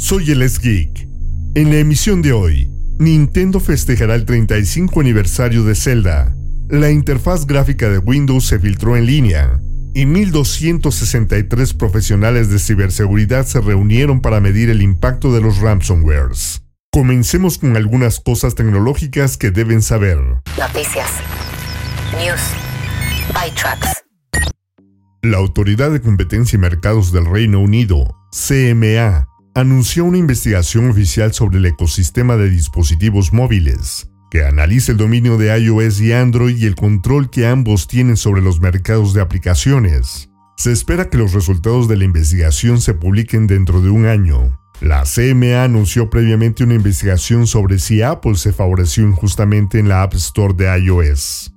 Soy el Geek. En la emisión de hoy, Nintendo festejará el 35 aniversario de Zelda. La interfaz gráfica de Windows se filtró en línea y 1.263 profesionales de ciberseguridad se reunieron para medir el impacto de los ransomwares. Comencemos con algunas cosas tecnológicas que deben saber. Noticias. News. ByTrax. La Autoridad de Competencia y Mercados del Reino Unido, CMA, anunció una investigación oficial sobre el ecosistema de dispositivos móviles que analice el dominio de iOS y Android y el control que ambos tienen sobre los mercados de aplicaciones. Se espera que los resultados de la investigación se publiquen dentro de un año. La CMA anunció previamente una investigación sobre si Apple se favoreció injustamente en la App Store de iOS.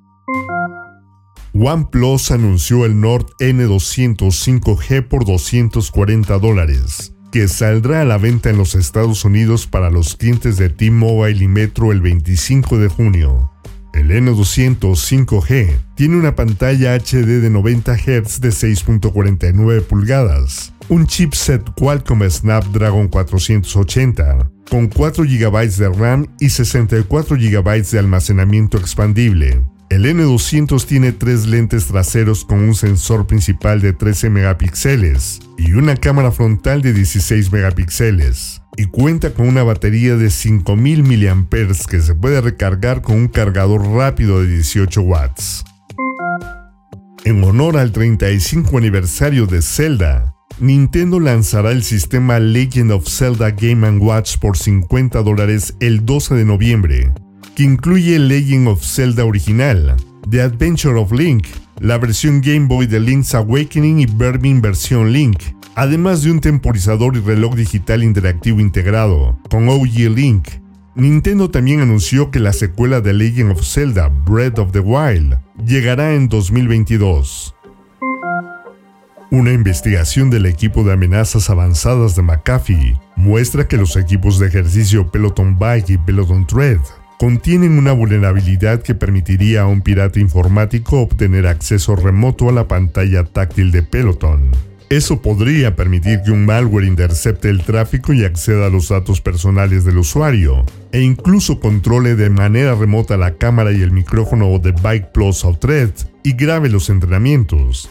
OnePlus anunció el Nord N200 5G por 240 dólares que saldrá a la venta en los Estados Unidos para los clientes de T-Mobile y Metro el 25 de junio. El N200 5G tiene una pantalla HD de 90 Hz de 6.49 pulgadas, un chipset Qualcomm Snapdragon 480, con 4 GB de RAM y 64 GB de almacenamiento expandible, el N200 tiene tres lentes traseros con un sensor principal de 13 megapíxeles y una cámara frontal de 16 megapíxeles y cuenta con una batería de 5000 mAh que se puede recargar con un cargador rápido de 18 watts. En honor al 35 aniversario de Zelda, Nintendo lanzará el sistema Legend of Zelda Game ⁇ Watch por 50 dólares el 12 de noviembre que incluye Legend of Zelda original, The Adventure of Link, la versión Game Boy de Link's Awakening y Birmin versión Link, además de un temporizador y reloj digital interactivo integrado, con OG Link. Nintendo también anunció que la secuela de Legend of Zelda, Breath of the Wild, llegará en 2022. Una investigación del equipo de amenazas avanzadas de McAfee muestra que los equipos de ejercicio Peloton Bike y Peloton Tread contienen una vulnerabilidad que permitiría a un pirata informático obtener acceso remoto a la pantalla táctil de Peloton. Eso podría permitir que un malware intercepte el tráfico y acceda a los datos personales del usuario, e incluso controle de manera remota la cámara y el micrófono de Bike Plus o Thread y grabe los entrenamientos.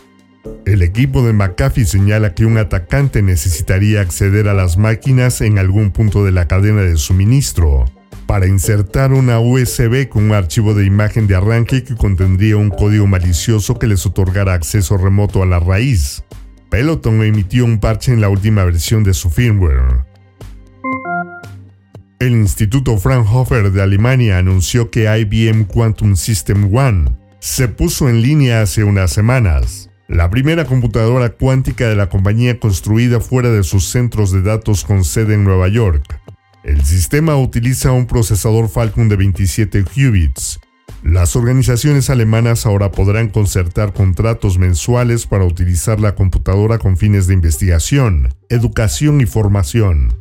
El equipo de McAfee señala que un atacante necesitaría acceder a las máquinas en algún punto de la cadena de suministro, para insertar una USB con un archivo de imagen de arranque que contendría un código malicioso que les otorgara acceso remoto a la raíz. Peloton emitió un parche en la última versión de su firmware. El Instituto Fraunhofer de Alemania anunció que IBM Quantum System One se puso en línea hace unas semanas. La primera computadora cuántica de la compañía construida fuera de sus centros de datos con sede en Nueva York. El sistema utiliza un procesador Falcon de 27 qubits. Las organizaciones alemanas ahora podrán concertar contratos mensuales para utilizar la computadora con fines de investigación, educación y formación.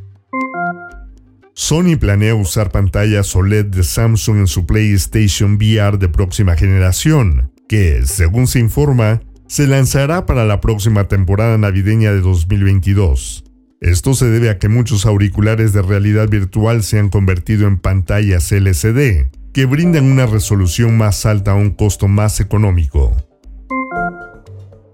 Sony planea usar pantallas OLED de Samsung en su PlayStation VR de próxima generación, que, según se informa, se lanzará para la próxima temporada navideña de 2022. Esto se debe a que muchos auriculares de realidad virtual se han convertido en pantallas LCD, que brindan una resolución más alta a un costo más económico.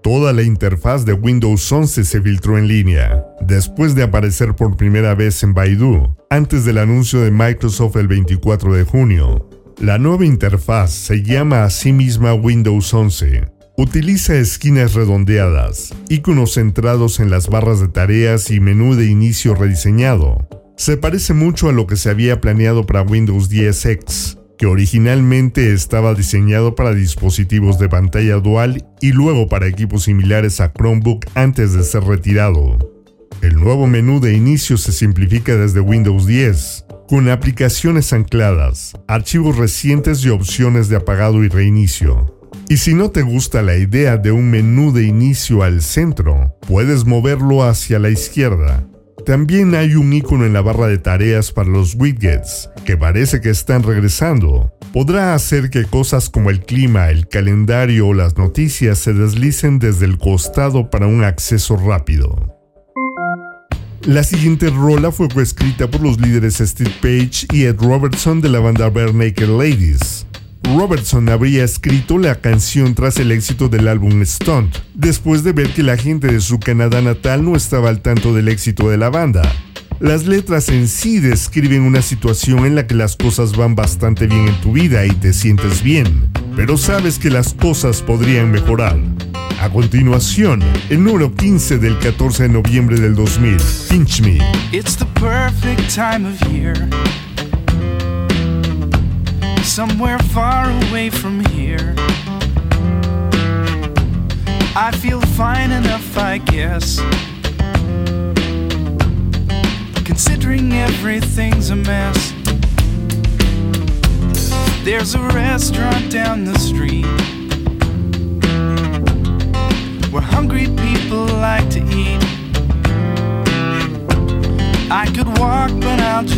Toda la interfaz de Windows 11 se filtró en línea, después de aparecer por primera vez en Baidu, antes del anuncio de Microsoft el 24 de junio. La nueva interfaz se llama a sí misma Windows 11 Utiliza esquinas redondeadas, iconos centrados en las barras de tareas y menú de inicio rediseñado. Se parece mucho a lo que se había planeado para Windows 10X, que originalmente estaba diseñado para dispositivos de pantalla dual y luego para equipos similares a Chromebook antes de ser retirado. El nuevo menú de inicio se simplifica desde Windows 10, con aplicaciones ancladas, archivos recientes y opciones de apagado y reinicio. Y si no te gusta la idea de un menú de inicio al centro, puedes moverlo hacia la izquierda. También hay un icono en la barra de tareas para los widgets, que parece que están regresando. Podrá hacer que cosas como el clima, el calendario o las noticias se deslicen desde el costado para un acceso rápido. La siguiente rola fue coescrita por los líderes Steve Page y Ed Robertson de la banda Bare Naked Ladies. Robertson habría escrito la canción tras el éxito del álbum Stunt, después de ver que la gente de su Canadá natal no estaba al tanto del éxito de la banda. Las letras en sí describen una situación en la que las cosas van bastante bien en tu vida y te sientes bien, pero sabes que las cosas podrían mejorar. A continuación, el número 15 del 14 de noviembre del 2000, Pinch Me. Somewhere far away from here. I feel fine enough, I guess. Considering everything's a mess. There's a restaurant down the street where hungry people like to eat. I could walk, but I'll just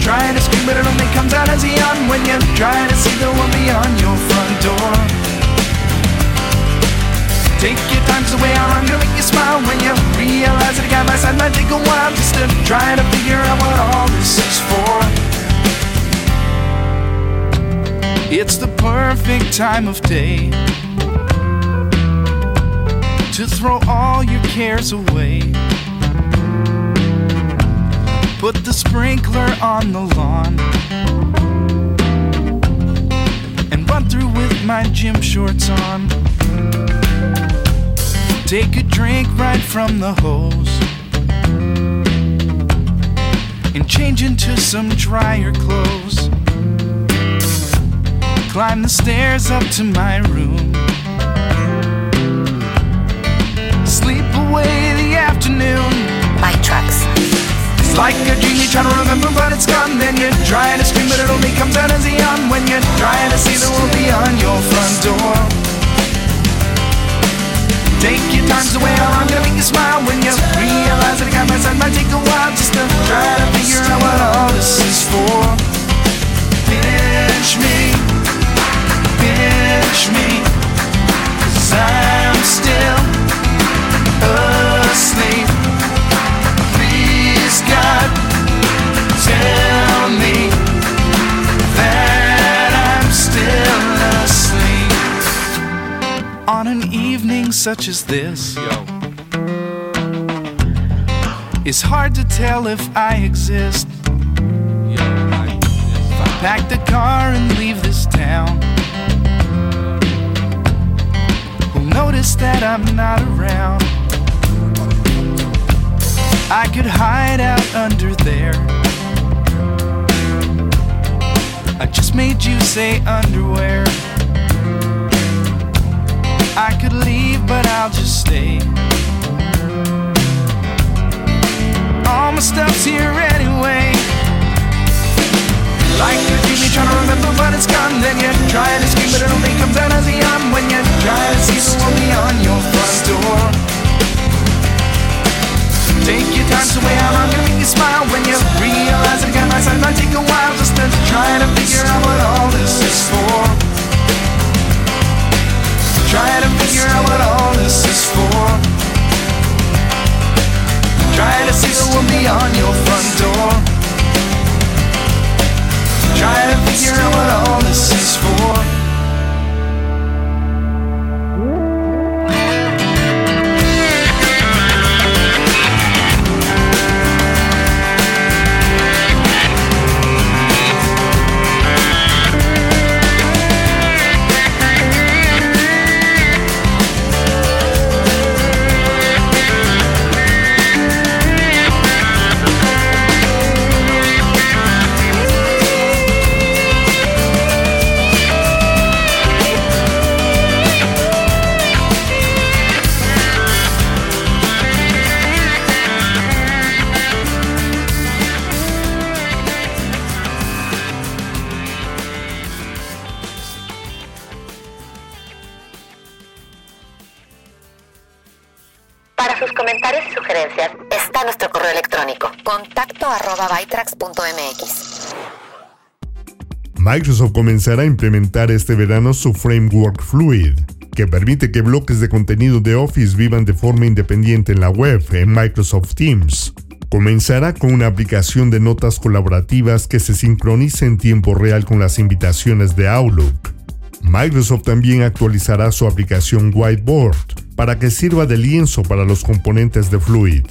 trying to scream, but it only comes out as a yawn when you're trying to see the one beyond your front door. Take your time, cause the way I'm gonna make you smile when you realize that a guy my side might take a while just to try to figure out what all this is for. It's the perfect time of day to throw all your cares away. Put the sprinkler on the lawn and run through with my gym shorts on. Take a drink right from the hose and change into some drier clothes. Climb the stairs up to my room Sleep away the afternoon. By trucks. It's like a dream you try to remember, but it's gone. Then you're trying to scream, but it only comes out as a yawn when you're trying to see the world beyond your front door. Take your time, way I'm gonna make you smile when you realize that I got my side might take a while just to try to figure out what all this is for. Pinch me, pinch me, cause I'm still asleep. Evening such as this, Yo. it's hard to tell if I exist. If I pack the car and leave this town Who'll notice that I'm not around. I could hide out under there. I just made you say underwear. I could leave, but I'll just stay. All my stuff's here anyway. Like a dream, you're trying to remember, but it's gone. Then you're trying to scream, but it only comes out as a yawn when you're trying to see the world beyond your front door. Take your time, so way how long gonna make you smile when you realize that I got my side might take a while just to try to figure out what all this is for. Try to figure out what all this is for. Try to see the world beyond your front door. Try to figure out what all this is for. Microsoft comenzará a implementar este verano su framework Fluid, que permite que bloques de contenido de Office vivan de forma independiente en la web en Microsoft Teams. Comenzará con una aplicación de notas colaborativas que se sincroniza en tiempo real con las invitaciones de Outlook. Microsoft también actualizará su aplicación Whiteboard para que sirva de lienzo para los componentes de Fluid.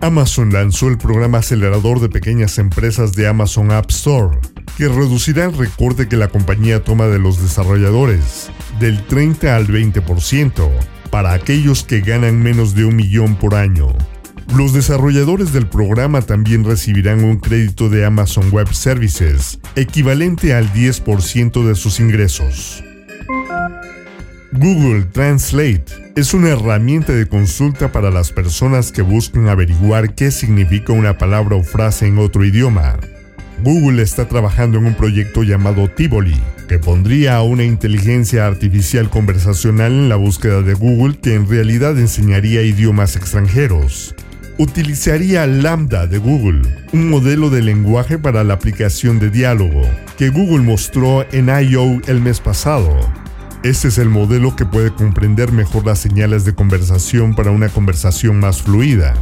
Amazon lanzó el programa acelerador de pequeñas empresas de Amazon App Store, que reducirá el recorte que la compañía toma de los desarrolladores del 30 al 20% para aquellos que ganan menos de un millón por año. Los desarrolladores del programa también recibirán un crédito de Amazon Web Services, equivalente al 10% de sus ingresos. Google Translate es una herramienta de consulta para las personas que buscan averiguar qué significa una palabra o frase en otro idioma. Google está trabajando en un proyecto llamado Tivoli, que pondría a una inteligencia artificial conversacional en la búsqueda de Google que en realidad enseñaría idiomas extranjeros. Utilizaría Lambda de Google, un modelo de lenguaje para la aplicación de diálogo, que Google mostró en I.O. el mes pasado. Este es el modelo que puede comprender mejor las señales de conversación para una conversación más fluida.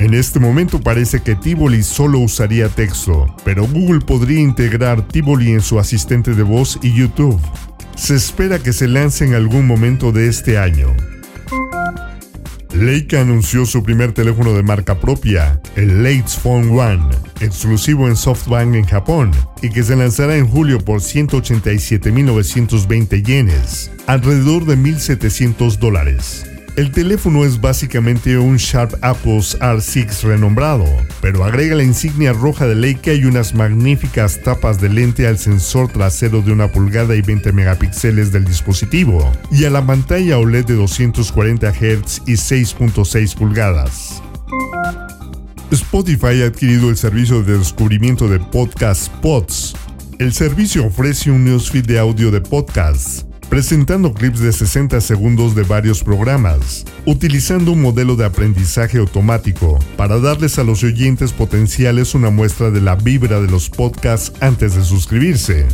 En este momento parece que Tivoli solo usaría texto, pero Google podría integrar Tivoli en su asistente de voz y YouTube. Se espera que se lance en algún momento de este año. Leica anunció su primer teléfono de marca propia, el Lates Phone One, exclusivo en SoftBank en Japón, y que se lanzará en julio por 187.920 yenes, alrededor de 1.700 dólares. El teléfono es básicamente un Sharp Apples R6 renombrado, pero agrega la insignia roja de Leica y unas magníficas tapas de lente al sensor trasero de una pulgada y 20 megapíxeles del dispositivo, y a la pantalla OLED de 240 Hz y 6.6 pulgadas. Spotify ha adquirido el servicio de descubrimiento de Podcast Pods. El servicio ofrece un newsfeed de audio de podcasts presentando clips de 60 segundos de varios programas, utilizando un modelo de aprendizaje automático para darles a los oyentes potenciales una muestra de la vibra de los podcasts antes de suscribirse.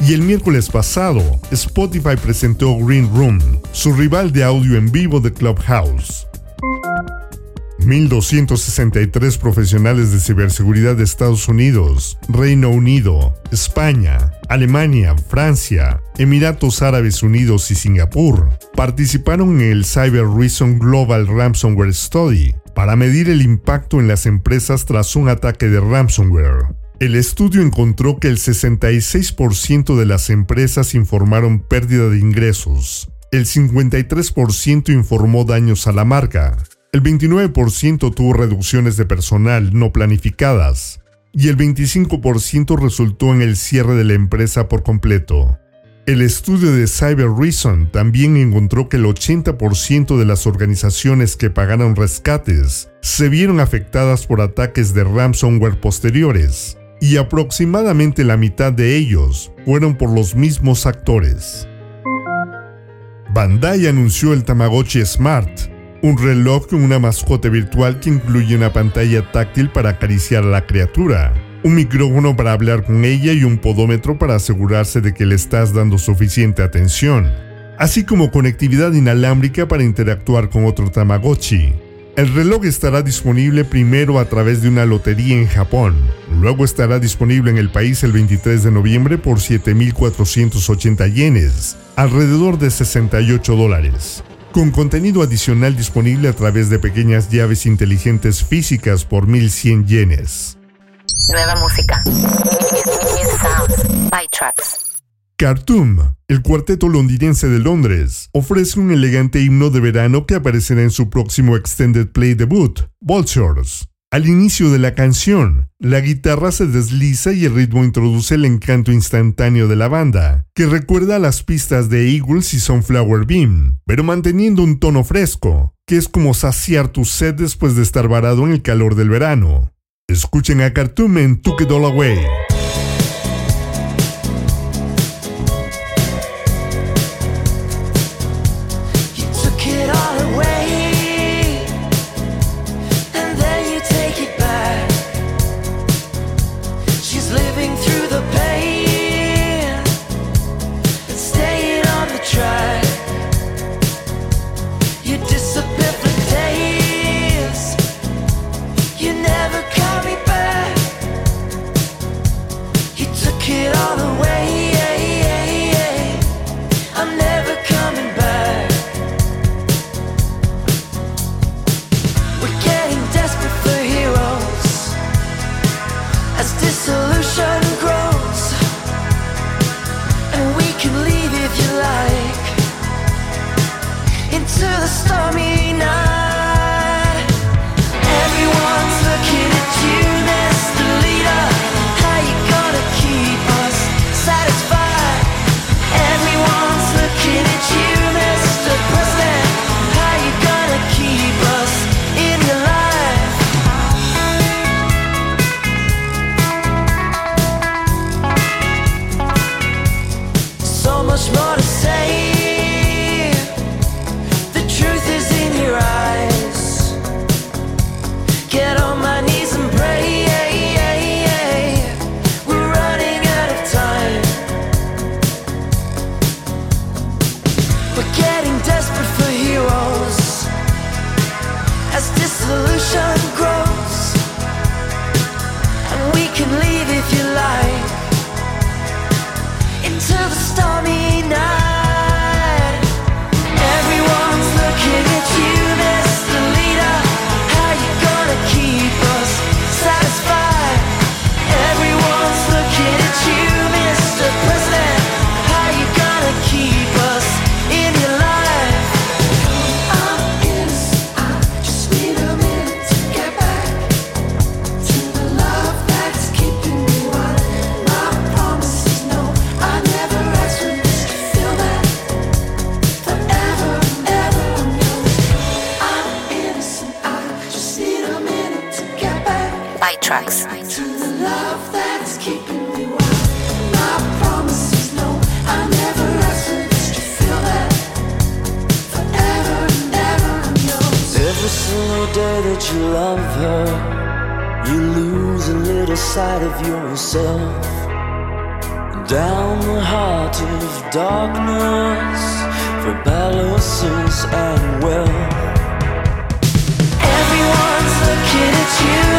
Y el miércoles pasado, Spotify presentó Green Room, su rival de audio en vivo de Clubhouse. 1.263 profesionales de ciberseguridad de Estados Unidos, Reino Unido, España, Alemania, Francia, Emiratos Árabes Unidos y Singapur participaron en el Cyber Reason Global Ransomware Study para medir el impacto en las empresas tras un ataque de ransomware. El estudio encontró que el 66% de las empresas informaron pérdida de ingresos, el 53% informó daños a la marca, el 29% tuvo reducciones de personal no planificadas y el 25% resultó en el cierre de la empresa por completo. El estudio de Cyber Reason también encontró que el 80% de las organizaciones que pagaron rescates se vieron afectadas por ataques de ransomware posteriores, y aproximadamente la mitad de ellos fueron por los mismos actores. Bandai anunció el Tamagotchi Smart, un reloj con una mascota virtual que incluye una pantalla táctil para acariciar a la criatura, un micrófono para hablar con ella y un podómetro para asegurarse de que le estás dando suficiente atención, así como conectividad inalámbrica para interactuar con otro Tamagotchi. El reloj estará disponible primero a través de una lotería en Japón, luego estará disponible en el país el 23 de noviembre por 7.480 yenes, alrededor de 68 dólares con contenido adicional disponible a través de pequeñas llaves inteligentes físicas por 1100 yenes. Nueva música. Khartoum, el cuarteto londinense de Londres, ofrece un elegante himno de verano que aparecerá en su próximo extended play debut, Vultures. Al inicio de la canción, la guitarra se desliza y el ritmo introduce el encanto instantáneo de la banda, que recuerda a las pistas de Eagles y Sunflower Beam, pero manteniendo un tono fresco, que es como saciar tu sed después de estar varado en el calor del verano. Escuchen a Khartoum en took it all away. Yourself. Down the heart of darkness for palaces and wealth. Everyone's looking at you,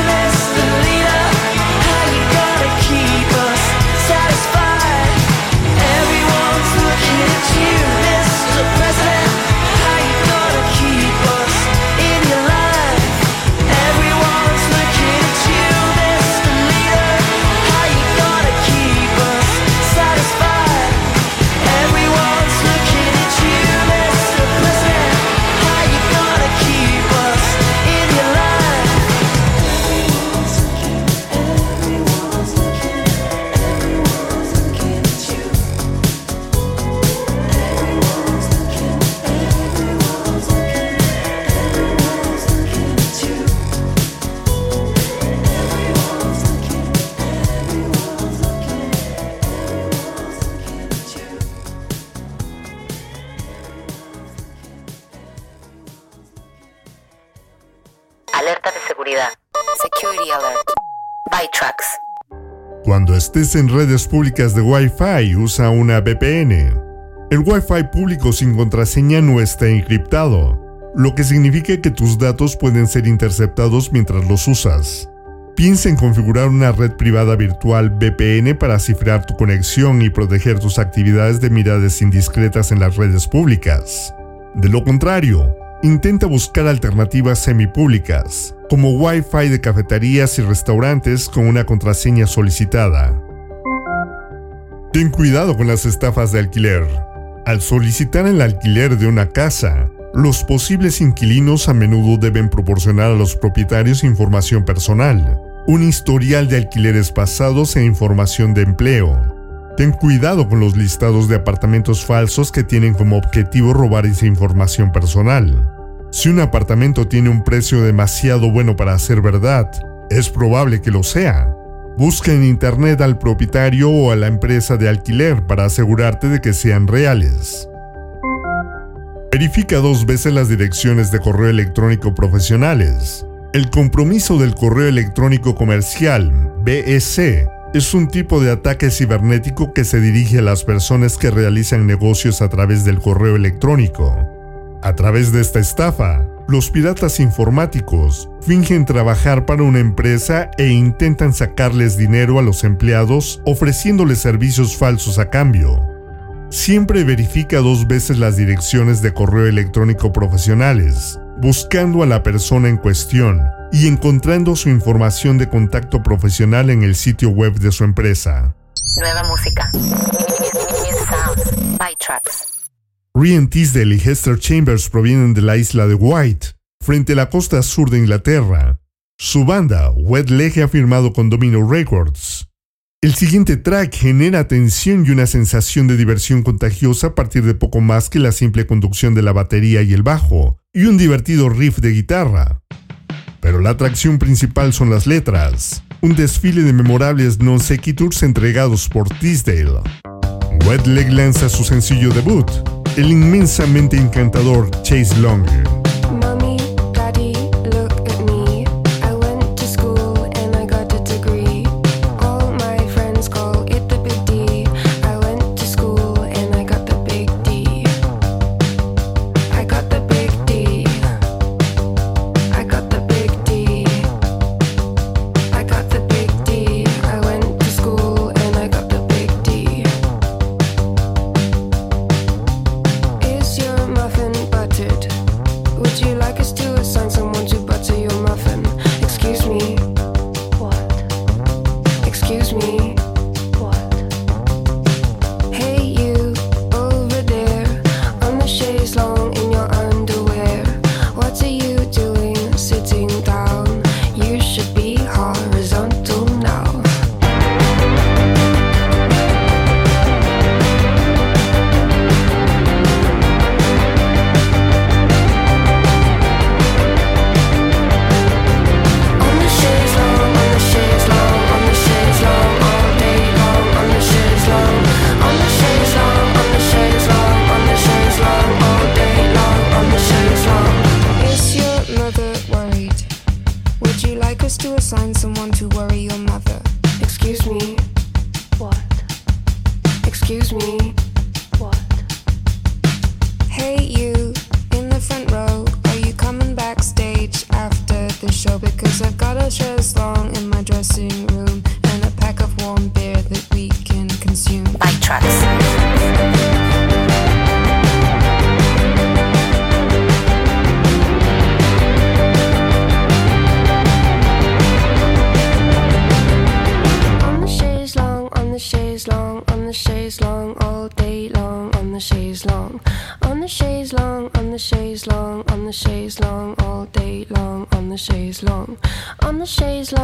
En redes públicas de Wi-Fi, usa una VPN. El Wi-Fi público sin contraseña no está encriptado, lo que significa que tus datos pueden ser interceptados mientras los usas. Piensa en configurar una red privada virtual VPN para cifrar tu conexión y proteger tus actividades de miradas indiscretas en las redes públicas. De lo contrario, intenta buscar alternativas semipúblicas, como Wi-Fi de cafeterías y restaurantes con una contraseña solicitada. Ten cuidado con las estafas de alquiler. Al solicitar el alquiler de una casa, los posibles inquilinos a menudo deben proporcionar a los propietarios información personal, un historial de alquileres pasados e información de empleo. Ten cuidado con los listados de apartamentos falsos que tienen como objetivo robar esa información personal. Si un apartamento tiene un precio demasiado bueno para ser verdad, es probable que lo sea. Busca en internet al propietario o a la empresa de alquiler para asegurarte de que sean reales. Verifica dos veces las direcciones de correo electrónico profesionales. El compromiso del correo electrónico comercial, BSC, es un tipo de ataque cibernético que se dirige a las personas que realizan negocios a través del correo electrónico. A través de esta estafa, los piratas informáticos fingen trabajar para una empresa e intentan sacarles dinero a los empleados ofreciéndoles servicios falsos a cambio. Siempre verifica dos veces las direcciones de correo electrónico profesionales, buscando a la persona en cuestión y encontrando su información de contacto profesional en el sitio web de su empresa. Nueva música. By. Ryan Tisdale y Hester Chambers provienen de la isla de White, frente a la costa sur de Inglaterra. Su banda, Wet Leg, ha firmado con Domino Records. El siguiente track genera tensión y una sensación de diversión contagiosa a partir de poco más que la simple conducción de la batería y el bajo, y un divertido riff de guitarra. Pero la atracción principal son las letras, un desfile de memorables non sequiturs entregados por Tisdale. Wet Leg lanza su sencillo debut, el inmensamente encantador Chase Longer.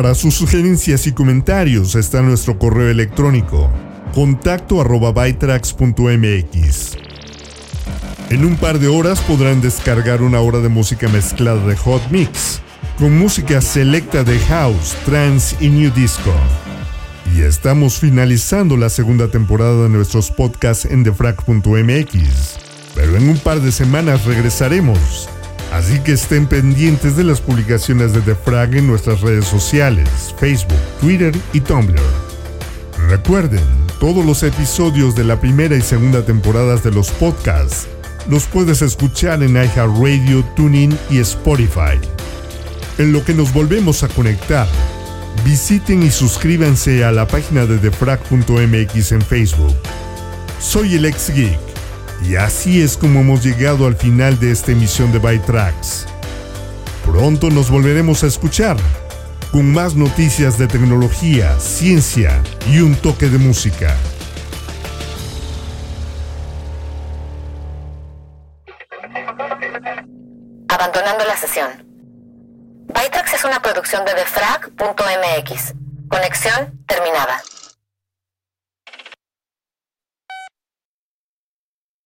Para sus sugerencias y comentarios está nuestro correo electrónico contacto arroba. En un par de horas podrán descargar una hora de música mezclada de Hot Mix, con música selecta de House, Trance y New Disco. Y estamos finalizando la segunda temporada de nuestros podcasts en defrag.mx. Pero en un par de semanas regresaremos Así que estén pendientes de las publicaciones de The Frag en nuestras redes sociales, Facebook, Twitter y Tumblr. Recuerden, todos los episodios de la primera y segunda temporadas de los podcasts los puedes escuchar en iHeartRadio, TuneIn y Spotify. En lo que nos volvemos a conectar, visiten y suscríbanse a la página de defrag.mx en Facebook. Soy el ex geek y así es como hemos llegado al final de esta emisión de Tracks. Pronto nos volveremos a escuchar con más noticias de tecnología, ciencia y un toque de música. Abandonando la sesión. Bytrax es una producción de defrag.mx. Conexión terminada.